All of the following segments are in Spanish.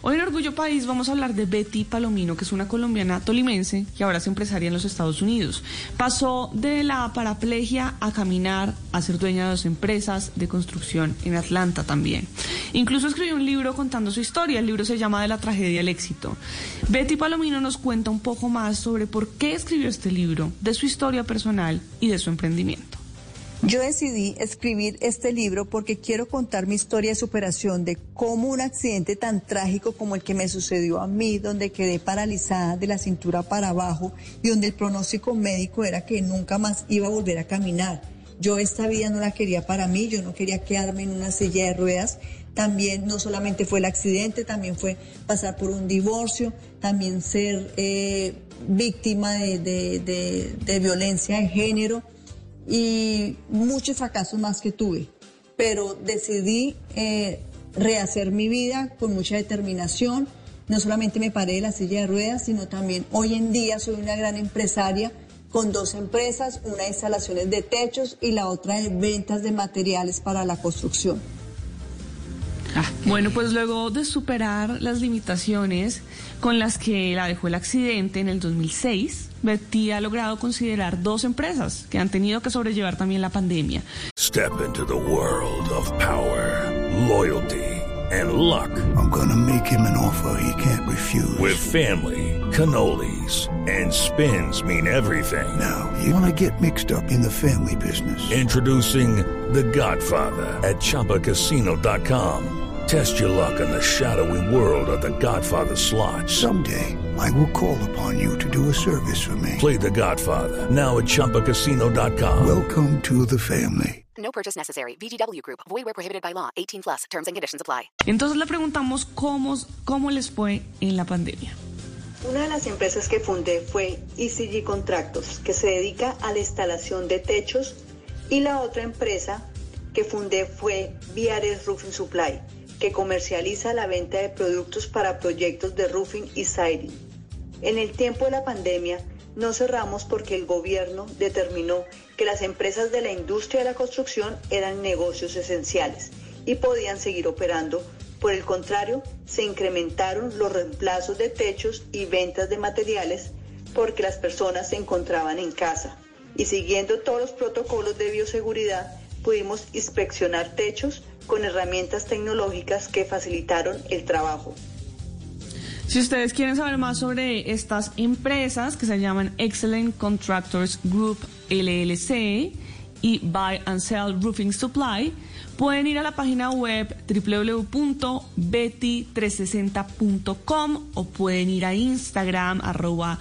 Hoy en Orgullo País vamos a hablar de Betty Palomino, que es una colombiana tolimense que ahora es empresaria en los Estados Unidos. Pasó de la paraplegia a caminar, a ser dueña de dos empresas de construcción en Atlanta también. Incluso escribió un libro contando su historia. El libro se llama De la tragedia al éxito. Betty Palomino nos cuenta un poco más sobre por qué escribió este libro, de su historia personal y de su emprendimiento. Yo decidí escribir este libro porque quiero contar mi historia de superación de cómo un accidente tan trágico como el que me sucedió a mí, donde quedé paralizada de la cintura para abajo y donde el pronóstico médico era que nunca más iba a volver a caminar. Yo esta vida no la quería para mí, yo no quería quedarme en una silla de ruedas. También no solamente fue el accidente, también fue pasar por un divorcio, también ser eh, víctima de, violencia de género y muchos fracasos más que tuve, pero decidí eh, rehacer mi vida con mucha determinación. No solamente me paré de la silla de ruedas, sino también hoy en día soy una gran empresaria con dos empresas, una de instalaciones de techos y la otra de ventas de materiales para la construcción. Ah, bueno, pues luego de superar las limitaciones con las que la dejó el accidente en el 2006, Betty ha logrado considerar dos empresas que han tenido que sobrellevar también la pandemia. Step into the world of power, loyalty and luck. I'm gonna make him an offer he can't refuse. With family, cannolis and spins mean everything. Now, you wanna get mixed up in the family business. Introducing The Godfather at ChumbaCasino.com. Test your luck in the shadowy world of The Godfather slot. Someday, I will call upon you to do a service for me. Play The Godfather now at ChumbaCasino.com. Welcome to the family. No purchase necessary. VGW Group. Void where prohibited by law. 18 plus. Terms and conditions apply. Entonces le preguntamos cómo, cómo les fue en la pandemia. Una de las empresas que fundé fue ECG Contractos, que se dedica a la instalación de techos, y la otra empresa que fundé fue VRS Roofing Supply, que comercializa la venta de productos para proyectos de roofing y siding. En el tiempo de la pandemia, no cerramos porque el gobierno determinó que las empresas de la industria de la construcción eran negocios esenciales y podían seguir operando. Por el contrario, se incrementaron los reemplazos de techos y ventas de materiales porque las personas se encontraban en casa. Y siguiendo todos los protocolos de bioseguridad, pudimos inspeccionar techos con herramientas tecnológicas que facilitaron el trabajo. Si ustedes quieren saber más sobre estas empresas que se llaman Excellent Contractors Group LLC y Buy and Sell Roofing Supply, pueden ir a la página web www.betty360.com o pueden ir a Instagram arroba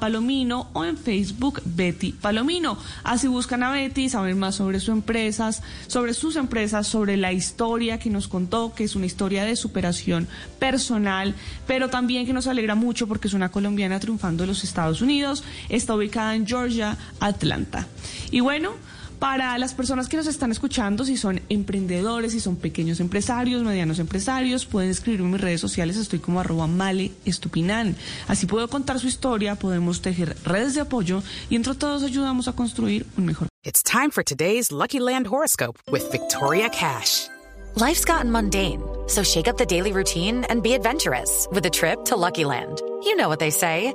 Palomino o en Facebook Betty Palomino. Así buscan a Betty, saben más sobre sus empresas, sobre sus empresas, sobre la historia que nos contó, que es una historia de superación personal, pero también que nos alegra mucho porque es una colombiana triunfando en los Estados Unidos, está ubicada en Georgia, Atlanta. Y bueno, para las personas que nos están escuchando, si son emprendedores, si son pequeños empresarios, medianos empresarios, pueden escribirme en mis redes sociales, estoy como arroba male estupinan. Así puedo contar su historia, podemos tejer redes de apoyo y entre todos ayudamos a construir un mejor. It's time for today's Lucky Land horoscope with Victoria Cash. Life's gotten mundane, so shake up the daily routine and be adventurous with a trip to Lucky Land. You know what they say.